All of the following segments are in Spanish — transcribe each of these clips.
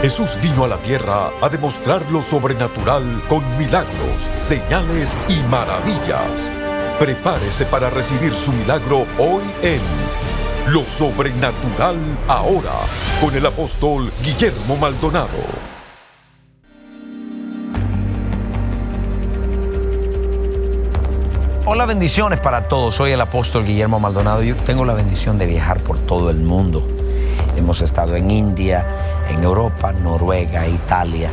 Jesús vino a la tierra a demostrar lo sobrenatural con milagros, señales y maravillas. Prepárese para recibir su milagro hoy en Lo Sobrenatural Ahora con el apóstol Guillermo Maldonado. Hola, bendiciones para todos. Soy el apóstol Guillermo Maldonado. Yo tengo la bendición de viajar por todo el mundo. Hemos estado en India, en Europa, Noruega, Italia.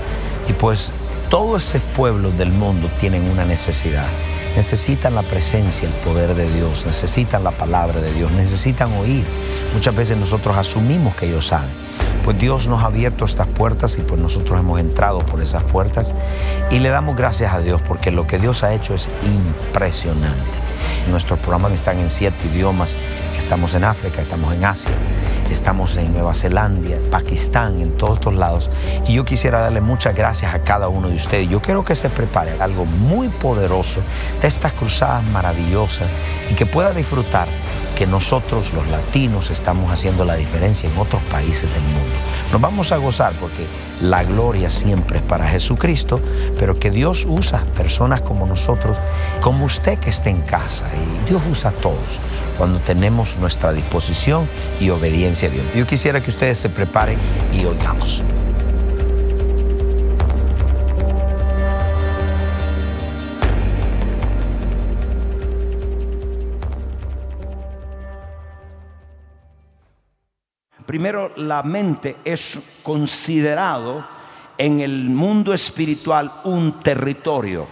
Y pues todos esos pueblos del mundo tienen una necesidad. Necesitan la presencia, el poder de Dios, necesitan la palabra de Dios, necesitan oír. Muchas veces nosotros asumimos que ellos saben. Pues Dios nos ha abierto estas puertas y pues nosotros hemos entrado por esas puertas y le damos gracias a Dios porque lo que Dios ha hecho es impresionante. Nuestros programas están en siete idiomas. Estamos en África, estamos en Asia, estamos en Nueva Zelanda, Pakistán, en todos estos lados. Y yo quisiera darle muchas gracias a cada uno de ustedes. Yo quiero que se prepare algo muy poderoso de estas cruzadas maravillosas y que pueda disfrutar que nosotros los latinos estamos haciendo la diferencia en otros países del mundo. Nos vamos a gozar porque la gloria siempre es para Jesucristo, pero que Dios usa personas como nosotros, como usted que esté en casa, y Dios usa a todos cuando tenemos nuestra disposición y obediencia a Dios. Yo quisiera que ustedes se preparen y oigamos. Primero, la mente es considerado en el mundo espiritual un territorio.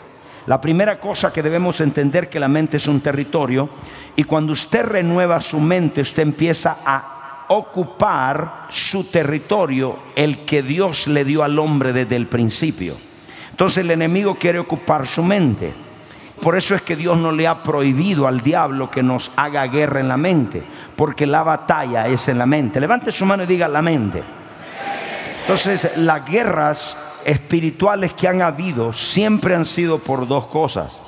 La primera cosa que debemos entender que la mente es un territorio y cuando usted renueva su mente, usted empieza a ocupar su territorio, el que Dios le dio al hombre desde el principio. Entonces el enemigo quiere ocupar su mente. Por eso es que Dios no le ha prohibido al diablo que nos haga guerra en la mente, porque la batalla es en la mente. Levante su mano y diga la mente. Entonces, las guerras espirituales que han habido siempre han sido por dos cosas.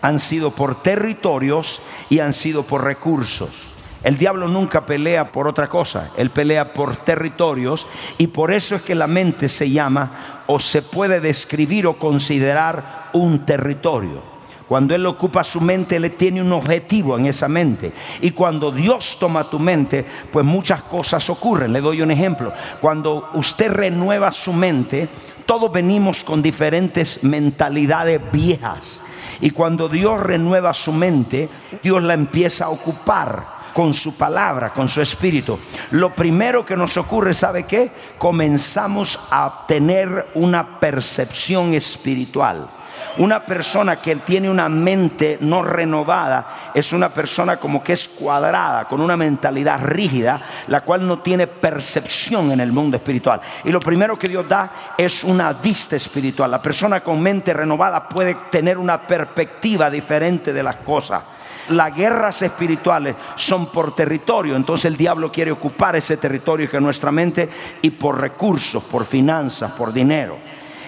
Han sido por territorios y han sido por recursos. El diablo nunca pelea por otra cosa, él pelea por territorios y por eso es que la mente se llama o se puede describir o considerar un territorio. Cuando Él ocupa su mente, Él tiene un objetivo en esa mente. Y cuando Dios toma tu mente, pues muchas cosas ocurren. Le doy un ejemplo. Cuando usted renueva su mente, todos venimos con diferentes mentalidades viejas. Y cuando Dios renueva su mente, Dios la empieza a ocupar con su palabra, con su espíritu. Lo primero que nos ocurre, ¿sabe qué? Comenzamos a tener una percepción espiritual. Una persona que tiene una mente no renovada es una persona como que es cuadrada, con una mentalidad rígida, la cual no tiene percepción en el mundo espiritual. Y lo primero que Dios da es una vista espiritual. La persona con mente renovada puede tener una perspectiva diferente de las cosas las guerras espirituales son por territorio, entonces el diablo quiere ocupar ese territorio que es nuestra mente y por recursos, por finanzas, por dinero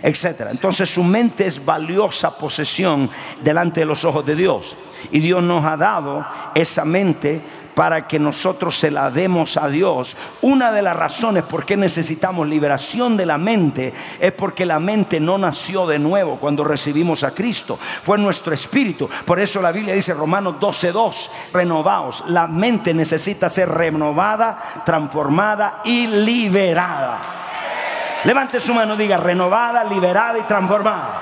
etcétera. Entonces su mente es valiosa posesión delante de los ojos de Dios. Y Dios nos ha dado esa mente para que nosotros se la demos a Dios. Una de las razones por qué necesitamos liberación de la mente es porque la mente no nació de nuevo cuando recibimos a Cristo, fue nuestro espíritu. Por eso la Biblia dice Romanos 12:2, renovaos. La mente necesita ser renovada, transformada y liberada. Levante su mano, diga renovada, liberada y transformada.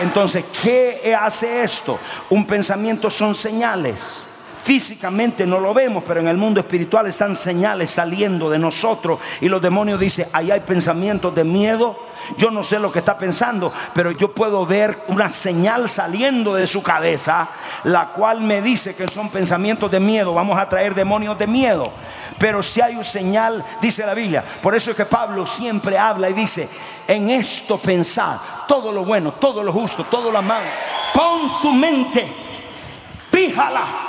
Entonces, ¿qué hace esto? Un pensamiento son señales. Físicamente no lo vemos, pero en el mundo espiritual están señales saliendo de nosotros. Y los demonios dicen, ahí hay pensamientos de miedo. Yo no sé lo que está pensando, pero yo puedo ver una señal saliendo de su cabeza, la cual me dice que son pensamientos de miedo. Vamos a traer demonios de miedo. Pero si hay un señal, dice la Biblia. Por eso es que Pablo siempre habla y dice, en esto pensad, todo lo bueno, todo lo justo, todo lo amable. Pon tu mente, fíjala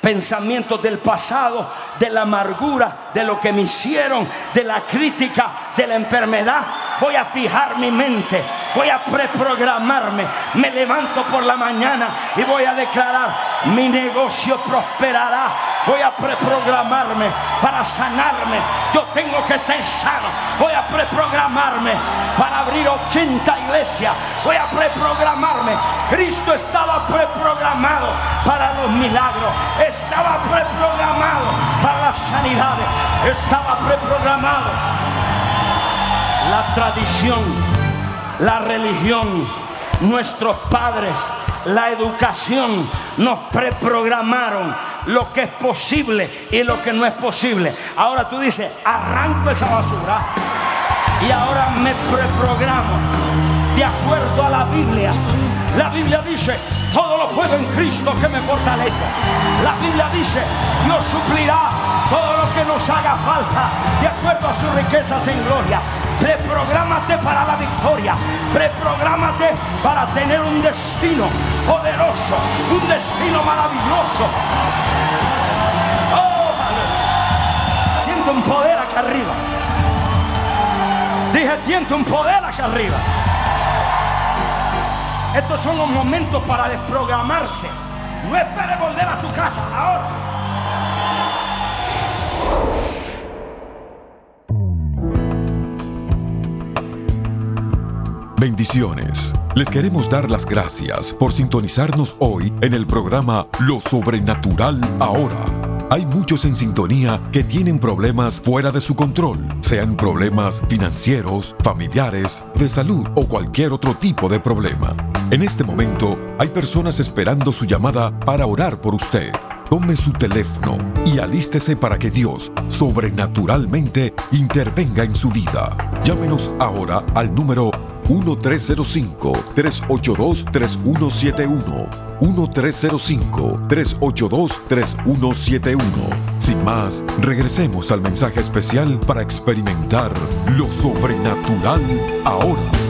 pensamientos del pasado, de la amargura, de lo que me hicieron, de la crítica, de la enfermedad. Voy a fijar mi mente voy a preprogramarme. Me levanto por la mañana y voy a declarar, mi negocio prosperará. Voy a preprogramarme para sanarme. Yo tengo que estar sano. Voy a preprogramarme para abrir 80 iglesias. Voy a preprogramarme. Cristo estaba preprogramado los milagros. Estaba preprogramado para las sanidades. Estaba preprogramado. La tradición, la religión, nuestros padres, la educación nos preprogramaron lo que es posible y lo que no es posible. Ahora tú dices, arranco esa basura y ahora me preprogramo de acuerdo a la Biblia. La Biblia dice, todo lo puedo en Cristo que me fortalece. La Biblia dice, Dios suplirá todo lo que nos haga falta de acuerdo a sus riquezas en gloria. Preprográmate para la victoria. Preprográmate para tener un destino poderoso, un destino maravilloso. Oh, siento un poder acá arriba. Dije, siento un poder acá arriba. Estos son los momentos para desprogramarse. No esperes volver a tu casa ahora. Bendiciones. Les queremos dar las gracias por sintonizarnos hoy en el programa Lo Sobrenatural Ahora. Hay muchos en sintonía que tienen problemas fuera de su control, sean problemas financieros, familiares, de salud o cualquier otro tipo de problema. En este momento hay personas esperando su llamada para orar por usted. Tome su teléfono y alístese para que Dios sobrenaturalmente intervenga en su vida. Llámenos ahora al número 1-305-382-3171. 1-305-382-3171. Sin más, regresemos al mensaje especial para experimentar lo sobrenatural ahora.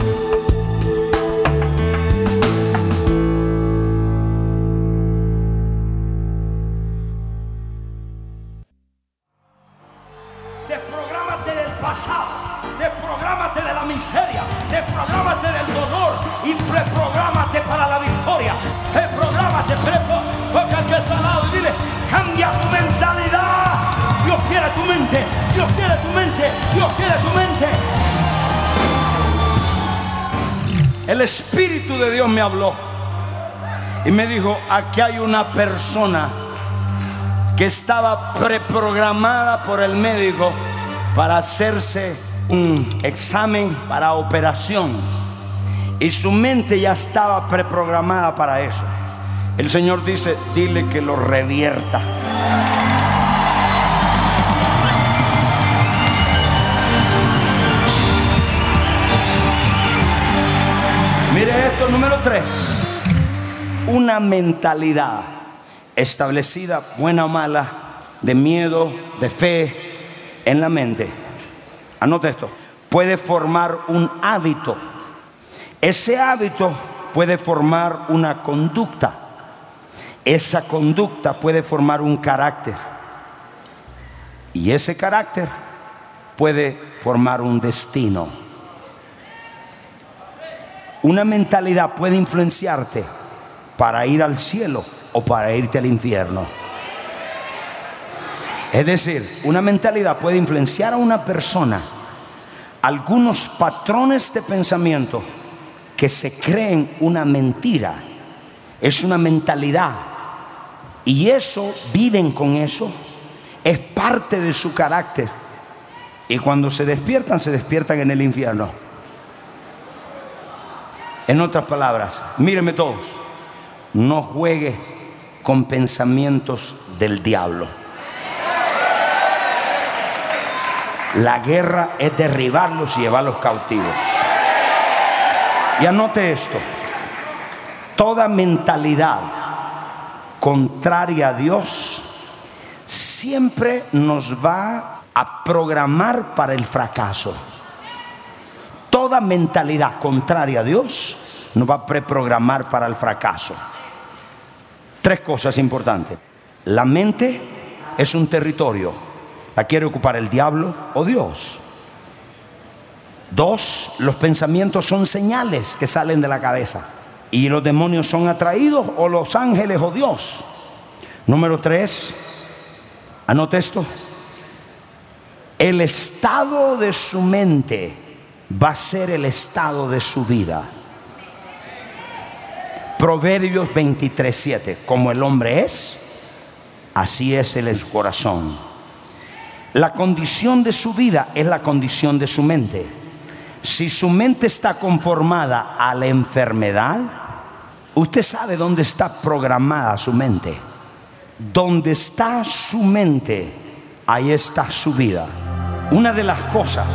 Aquí hay una persona que estaba preprogramada por el médico para hacerse un examen para operación. Y su mente ya estaba preprogramada para eso. El Señor dice, dile que lo revierta. Mire esto, número tres. Una mentalidad establecida, buena o mala, de miedo, de fe, en la mente. Anote esto. Puede formar un hábito. Ese hábito puede formar una conducta. Esa conducta puede formar un carácter. Y ese carácter puede formar un destino. Una mentalidad puede influenciarte para ir al cielo o para irte al infierno. Es decir, una mentalidad puede influenciar a una persona algunos patrones de pensamiento que se creen una mentira. Es una mentalidad. Y eso, viven con eso, es parte de su carácter. Y cuando se despiertan, se despiertan en el infierno. En otras palabras, mírenme todos, no juegue con pensamientos del diablo. La guerra es derribarlos y llevarlos cautivos. Y anote esto, toda mentalidad contraria a Dios siempre nos va a programar para el fracaso. Toda mentalidad contraria a Dios nos va a preprogramar para el fracaso. Tres cosas importantes. La mente es un territorio. ¿La quiere ocupar el diablo o Dios? Dos, los pensamientos son señales que salen de la cabeza. Y los demonios son atraídos o los ángeles o Dios. Número tres, anote esto. El estado de su mente va a ser el estado de su vida. Proverbios 23:7. Como el hombre es, así es el corazón. La condición de su vida es la condición de su mente. Si su mente está conformada a la enfermedad, usted sabe dónde está programada su mente. Donde está su mente, ahí está su vida. Una de las cosas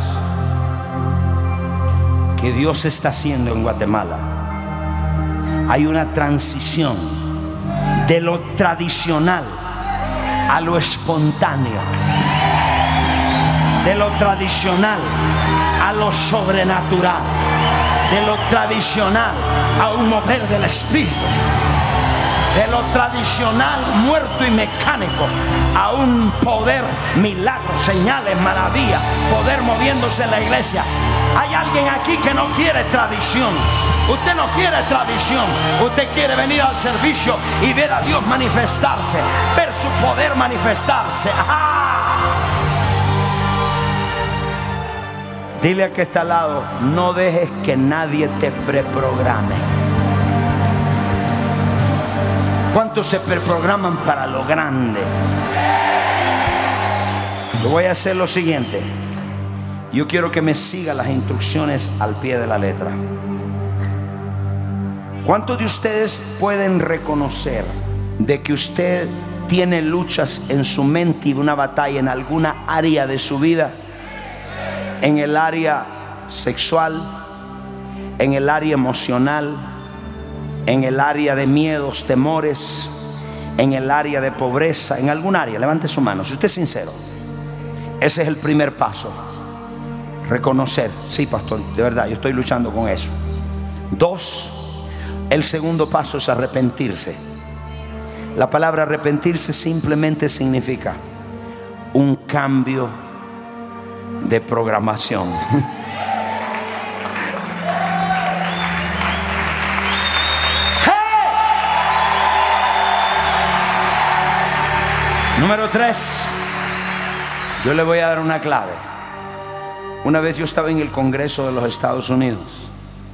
que Dios está haciendo en Guatemala, hay una transición de lo tradicional a lo espontáneo, de lo tradicional a lo sobrenatural, de lo tradicional a un mover del espíritu, de lo tradicional muerto y mecánico a un poder, milagros, señales, maravillas, poder moviéndose en la iglesia. Hay alguien aquí que no quiere tradición. Usted no quiere tradición. Usted quiere venir al servicio y ver a Dios manifestarse, ver su poder manifestarse. Dile a que está al lado, no dejes que nadie te preprograme. ¿Cuántos se preprograman para lo grande? Yo voy a hacer lo siguiente. Yo quiero que me siga las instrucciones al pie de la letra. ¿Cuántos de ustedes pueden reconocer de que usted tiene luchas en su mente y una batalla en alguna área de su vida? en el área sexual, en el área emocional, en el área de miedos, temores, en el área de pobreza, en algún área. Levante su mano, si usted es sincero. Ese es el primer paso. Reconocer, sí, pastor, de verdad, yo estoy luchando con eso. Dos, el segundo paso es arrepentirse. La palabra arrepentirse simplemente significa un cambio de programación. Número tres, yo le voy a dar una clave. Una vez yo estaba en el Congreso de los Estados Unidos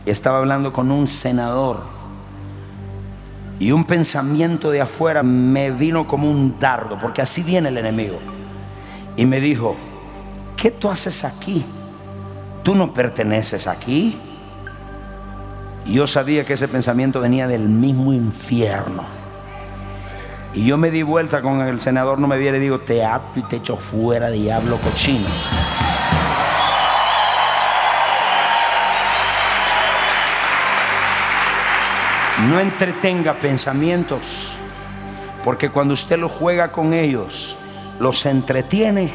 y estaba hablando con un senador y un pensamiento de afuera me vino como un dardo, porque así viene el enemigo. Y me dijo, ¿qué tú haces aquí? Tú no perteneces aquí. Y yo sabía que ese pensamiento venía del mismo infierno. Y yo me di vuelta con el senador, no me viera y digo, te ato y te echo fuera, diablo cochino. No entretenga pensamientos, porque cuando usted lo juega con ellos, los entretiene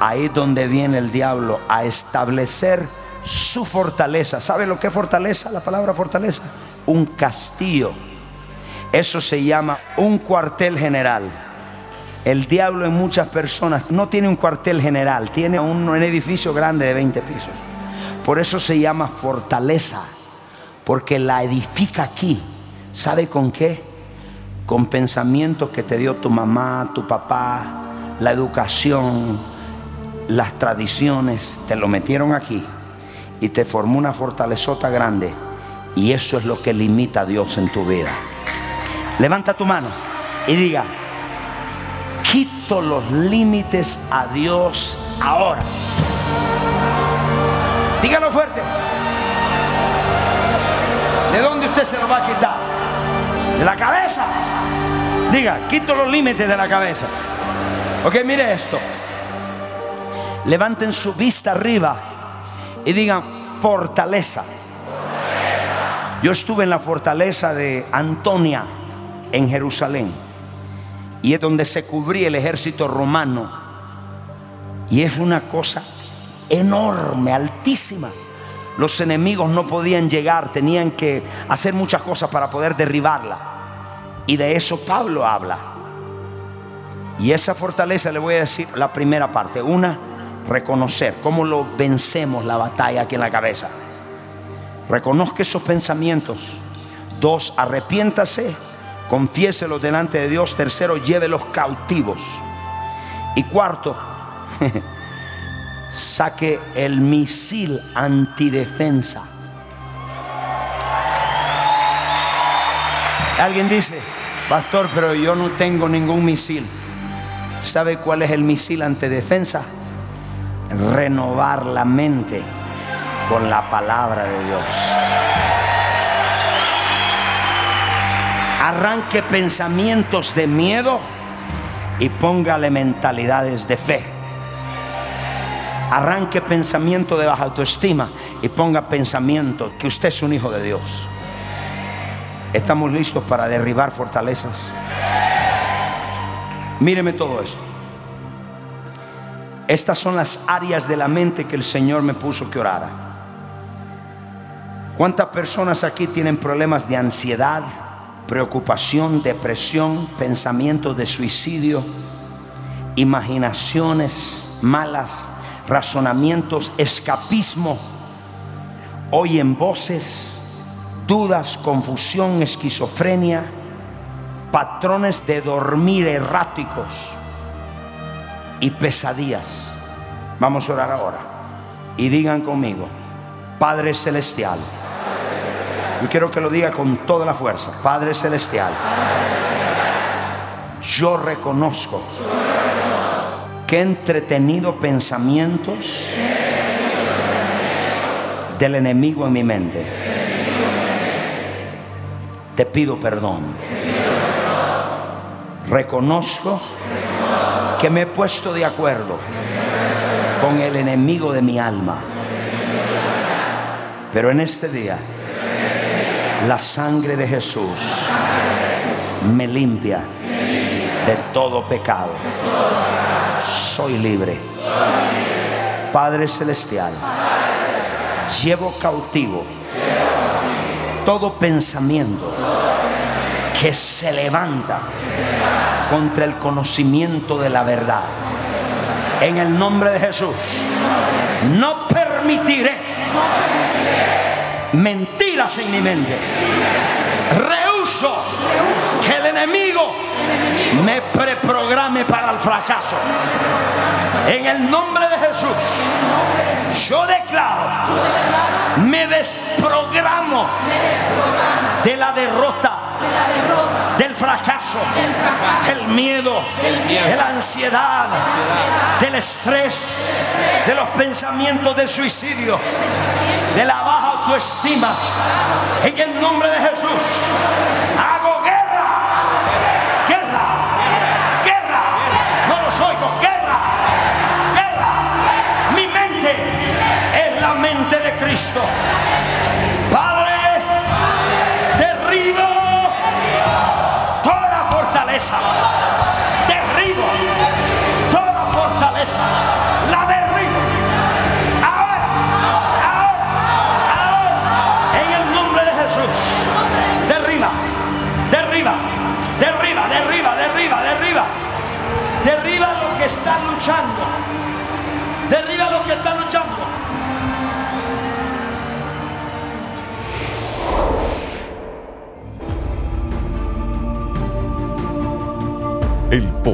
Ahí es donde viene el diablo a establecer su fortaleza. ¿Sabe lo que es fortaleza? La palabra fortaleza. Un castillo. Eso se llama un cuartel general. El diablo en muchas personas no tiene un cuartel general, tiene un, edificio grande de 20 pisos. Por eso se llama fortaleza, porque la edifica aquí. ¿Sabe con qué? Con pensamientos que te dio tu mamá, tu papá, la educación, las tradiciones, te lo metieron aquí y te formó una fortalezota grande. Y eso es lo que limita a Dios en tu vida. Levanta tu mano y diga, quito los límites a Dios ahora. Dígalo fuerte. ¿De dónde usted se lo va a quitar? De la cabeza. Diga, quito los límites de la cabeza. Ok, mire esto levanten su vista arriba y digan fortaleza. Yo estuve en la fortaleza de Antonia en Jerusalén y es donde se cubría el ejército romano y es una cosa enorme, altísima. Los enemigos no podían llegar, tenían que hacer muchas cosas para poder derribarla. Y de eso Pablo habla. Y esa fortaleza le voy a decir la primera parte. Una, reconocer cómo lo vencemos la batalla aquí en la cabeza. Reconozca esos pensamientos. Dos, arrepiéntase, confiéselo delante de Dios. Tercero, llévelos cautivos. Y cuarto, saque el misil antidefensa. Alguien dice, pastor, pero yo no tengo ningún misil. ¿Sabe cuál es el misil antidefensa? Renovar la mente con la palabra de Dios. Arranque pensamientos de miedo y póngale mentalidades de fe. Arranque pensamiento de baja autoestima y ponga pensamiento que usted es un hijo de Dios. Estamos listos para derribar fortalezas. Míreme todo esto. Estas son las áreas de la mente que el Señor me puso que orara. ¿Cuántas personas aquí tienen problemas de ansiedad, preocupación, depresión, pensamientos de suicidio, imaginaciones malas, razonamientos, escapismo, oyen voces, dudas, confusión, esquizofrenia, patrones de dormir erráticos y pesadillas. Vamos a orar ahora. Y digan conmigo, Padre Celestial. Yo quiero que lo diga con toda la fuerza. Padre Celestial. Yo reconozco he entretenido pensamientos del enemigo en mi mente. Te pido perdón. Reconozco que me he puesto de acuerdo con el enemigo de mi alma. Pero en este día, la sangre de Jesús me limpia de todo pecado. Soy libre. Padre Celestial, llevo cautivo todo pensamiento que se levanta contra el conocimiento de la verdad. En el nombre de Jesús, no permitiré mentiras en mi mente. Rehuso que el enemigo me preprograme para el fracaso. En el nombre de Jesús, yo declaro, me desprogramo de la derrota del fracaso, del miedo, de la ansiedad, del estrés, de los pensamientos de suicidio, de la baja autoestima. En el nombre de Jesús, Cristo. El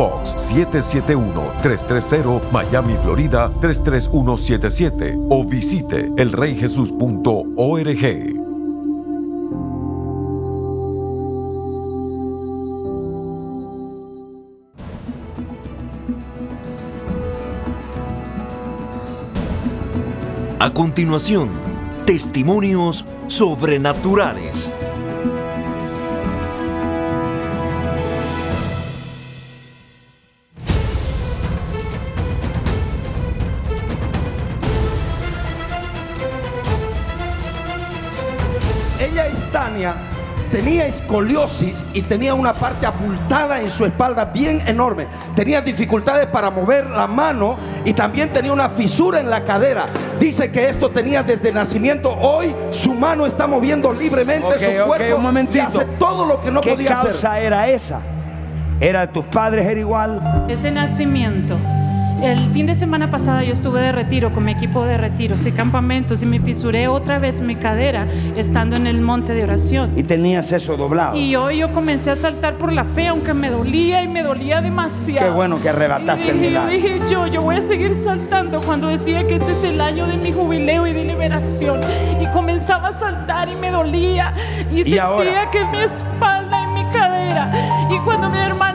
Box 771-330 Miami, Florida 809-580-33177 o visite elreyjesus.org. A continuación, testimonios sobrenaturales. Escoliosis y tenía una parte abultada en su espalda bien enorme. Tenía dificultades para mover la mano y también tenía una fisura en la cadera. Dice que esto tenía desde nacimiento. Hoy su mano está moviendo libremente su cuerpo un momentito. y hace todo lo que no ¿Qué podía causa hacer. era esa? ¿Era de tus padres era igual? Desde nacimiento. El fin de semana pasada yo estuve de retiro con mi equipo de retiros y campamentos y me fisuré otra vez mi cadera estando en el monte de oración. Y tenías eso doblado. Y hoy yo comencé a saltar por la fe, aunque me dolía y me dolía demasiado. Qué bueno que arrebataste Y el dije- milagro. Dije yo, yo voy a seguir saltando cuando decía que este es el año de mi jubileo y de liberación. Y comenzaba a saltar y me dolía. Y, sentía ahora? que mi espalda y mi cadera. Y cuando mi hermano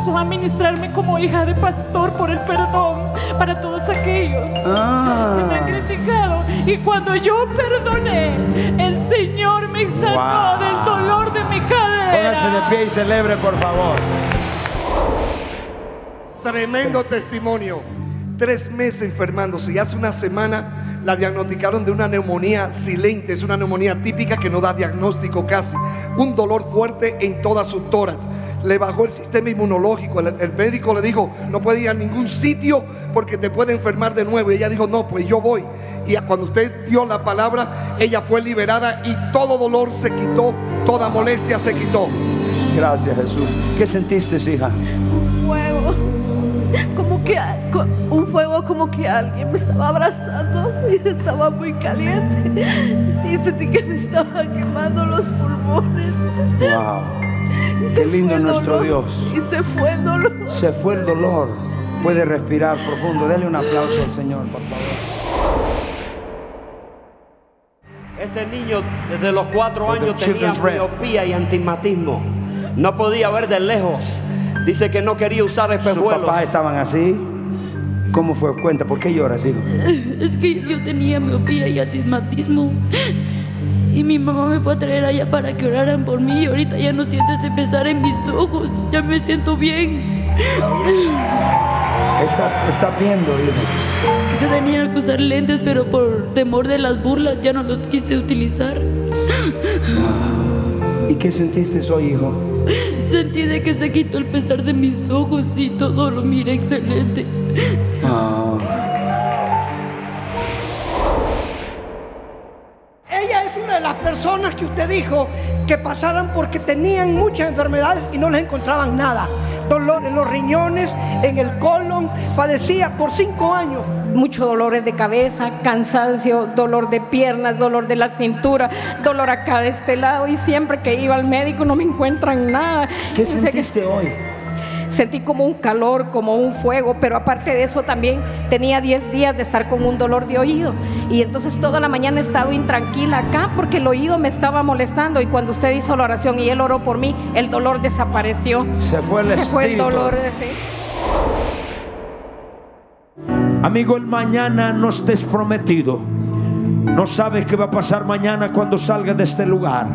comenzó a ministrarme como hija de pastor por el perdón para todos aquellos que me han Ah, criticado. Y cuando yo perdoné, el Señor me sanó Wow. del dolor de mi cadera. póngase de pie y celebre, por favor. Tremendo testimonio. Tres meses enfermándose y hace una semana la diagnosticaron de una neumonía silente. Es una neumonía típica que no da diagnóstico casi. Un dolor fuerte en toda su tórax. Le bajó el sistema inmunológico. El, el médico le dijo, no puede ir a ningún sitio porque te puede enfermar de nuevo. Y ella dijo, no, pues yo voy. Y cuando usted dio la palabra, ella fue liberada y todo dolor se quitó, toda molestia se quitó. Gracias, Jesús. ¿Qué sentiste, hija? fuego. Como que un fuego como que alguien me estaba abrazando y estaba muy caliente. Y sentí que me estaban quemando los pulmones. Wow. Qué lindo nuestro dolor. Dios. Y se fue el dolor. Se fue el dolor. Puede respirar profundo. Dele un aplauso al Señor, por favor. Este niño desde los cuatro For años tenía miopía y antimatismo. No podía ver de lejos. Dice que no quería usar ¿Sus espejuelos. papás estaban así? ¿Cómo fue? Cuenta, ¿por qué lloras, hijo? Es que yo tenía miopía y astigmatismo. Y mi mamá me fue a traer allá para que oraran por mí. Y ahorita ya no siento ese pesar en mis ojos. Ya me siento bien. Está, está viendo, hijo. Yo tenía que usar lentes, pero por temor de las burlas ya no los quise utilizar. ¿Y qué sentiste hoy, hijo? Sentí de que se quitó el pesar de mis ojos y todo lo miré excelente. Ella que usted dijo que pasaran porque tenían muchas enfermedades y no les encontraban nada. Dolor en los riñones, en el colon, padecía por cinco años. muchos dolores de cabeza, cansancio, dolor de piernas, dolor de la cintura, dolor acá de este lado y siempre que iba al médico no me encuentran nada. ¿Qué Dice que sentiste hoy? Sentí como un calor, como un fuego, pero aparte de eso también tenía 10 días de estar con un dolor de oído. Y entonces toda la mañana he estado intranquila acá porque el oído me estaba molestando y cuando usted hizo la oración y él oró por mí, el dolor desapareció. Se fue el Se fue el espíritu. dolor. sí. Amigo, el mañana no estés prometido. No sabes qué va a pasar mañana cuando salgas de este lugar.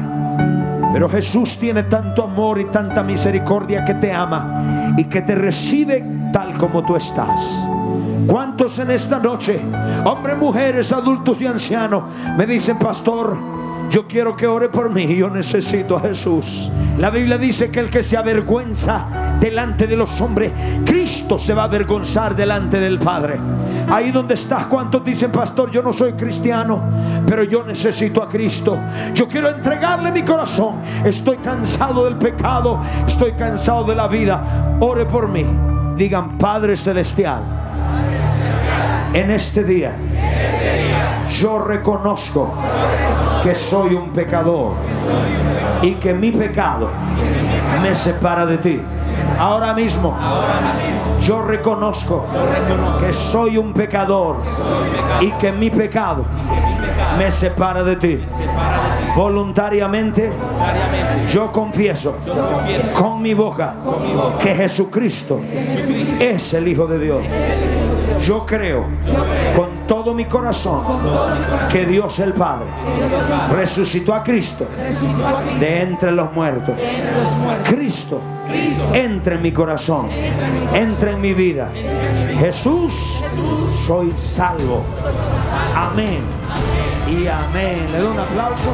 Pero Jesús tiene tanto amor y tanta misericordia que te ama y que te recibe tal como tú estás. ¿Cuántos en esta noche, hombres, mujeres, adultos y ancianos, me dicen, pastor, yo quiero que ore por mí, yo necesito a Jesús? La Biblia dice que el que se avergüenza delante de los hombres, Cristo se va a avergonzar delante del Padre. Ahí donde estás, ¿cuántos dicen, pastor, yo no soy cristiano, pero yo necesito a Cristo? Yo quiero entregarle mi corazón. Estoy cansado del pecado, estoy cansado de la vida. Ore por mí. Digan, Padre Celestial, en este día yo reconozco que soy un pecador y que mi pecado me separa de ti. Ahora mismo, yo reconozco que soy un pecador y que mi pecado me separa de ti. Voluntariamente yo confieso con mi boca que Jesucristo es el Hijo de Dios. Yo creo con todo mi corazón que Dios el Padre resucitó a Cristo de entre los muertos. Cristo entra en mi corazón, entra en mi vida. Jesús, soy salvo. Amén y amén. Le doy un aplauso.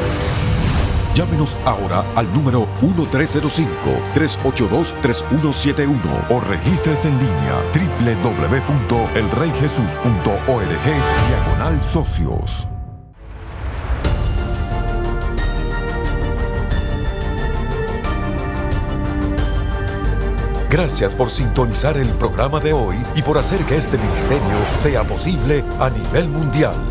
Llámenos ahora al número 1305-382-3171 o registres en línea www.elreyjesus.org diagonal socios. Gracias por sintonizar el programa de hoy y por hacer que este ministerio sea posible a nivel mundial.